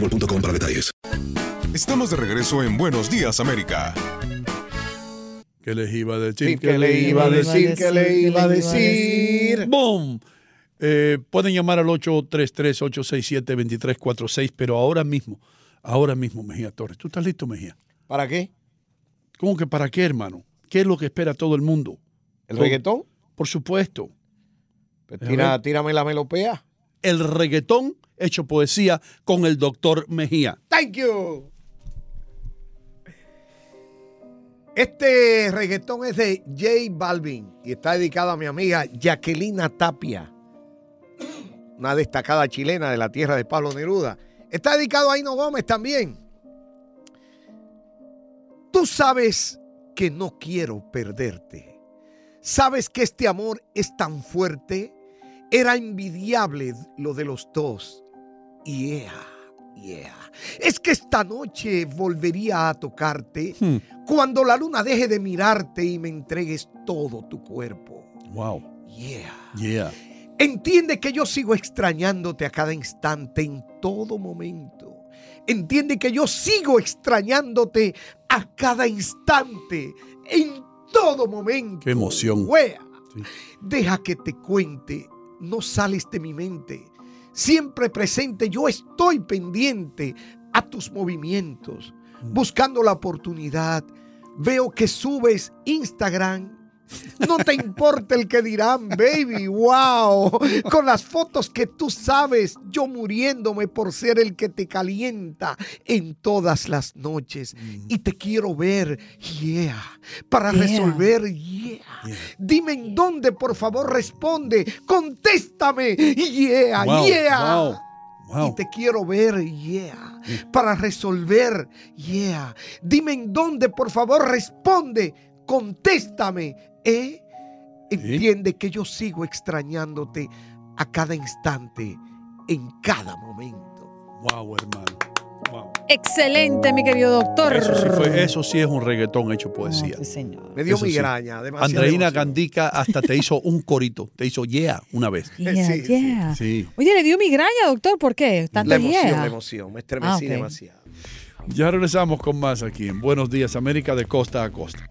boostmobile.com para detalles. Estamos de regreso en Buenos Días, América. ¿Qué les iba a decir? Sí, ¿qué le iba a decir? ¿Qué le iba a decir? ¡Boom! Eh, pueden llamar al 833-867-2346, pero ahora mismo, ahora mismo, Mejía Torres. ¿Tú estás listo, Mejía? ¿Para qué? ¿Cómo que para qué, hermano? ¿Qué es lo que espera todo el mundo? ¿El reggaetón? Por supuesto. Pues tira, tírame la melopea. El reggaetón hecho poesía con el doctor Mejía. Thank you. Este reggaetón es de J Balvin y está dedicado a mi amiga Jacquelina Tapia, una destacada chilena de la tierra de Pablo Neruda. Está dedicado a Hino Gómez también. Tú sabes que no quiero perderte. Sabes que este amor es tan fuerte. Era envidiable lo de los dos. Yeah, yeah. Es que esta noche volvería a tocarte Hmm. cuando la luna deje de mirarte y me entregues todo tu cuerpo. Wow. Yeah. Yeah. Entiende que yo sigo extrañándote a cada instante, en todo momento. Entiende que yo sigo extrañándote a cada instante, en todo momento. Qué emoción. Wea. Sí. Deja que te cuente, no sales de mi mente. Siempre presente, yo estoy pendiente a tus movimientos, buscando la oportunidad. Veo que subes Instagram. No te importa el que dirán, baby, wow. Con las fotos que tú sabes, yo muriéndome por ser el que te calienta en todas las noches. Y te quiero ver, yeah, para Yeah. resolver. Dime en dónde, por favor, responde. Contéstame, yeah, Wow, yeah. wow, wow. Y te quiero ver, yeah. Para resolver, yeah. Dime en dónde, por favor, responde. Contéstame, ¿eh? Entiende que yo sigo extrañándote a cada instante, en cada momento. Wow, hermano. Wow. Excelente, mi querido doctor. Eso sí, fue- eso sí es un reggaetón hecho poesía. Sí, señor. Me dio Eso sí. migraña, demasiada Andreina. Gandica hasta te hizo un corito, te hizo yeah una vez. Yeah, Sí, sí. yeah. Sí. Oye, le dio migraña, doctor, ¿por qué? Tanto La emoción, yeah. la emoción, me estremecí Ah, demasiado. Ya regresamos con más aquí en Buenos Días América de costa a costa.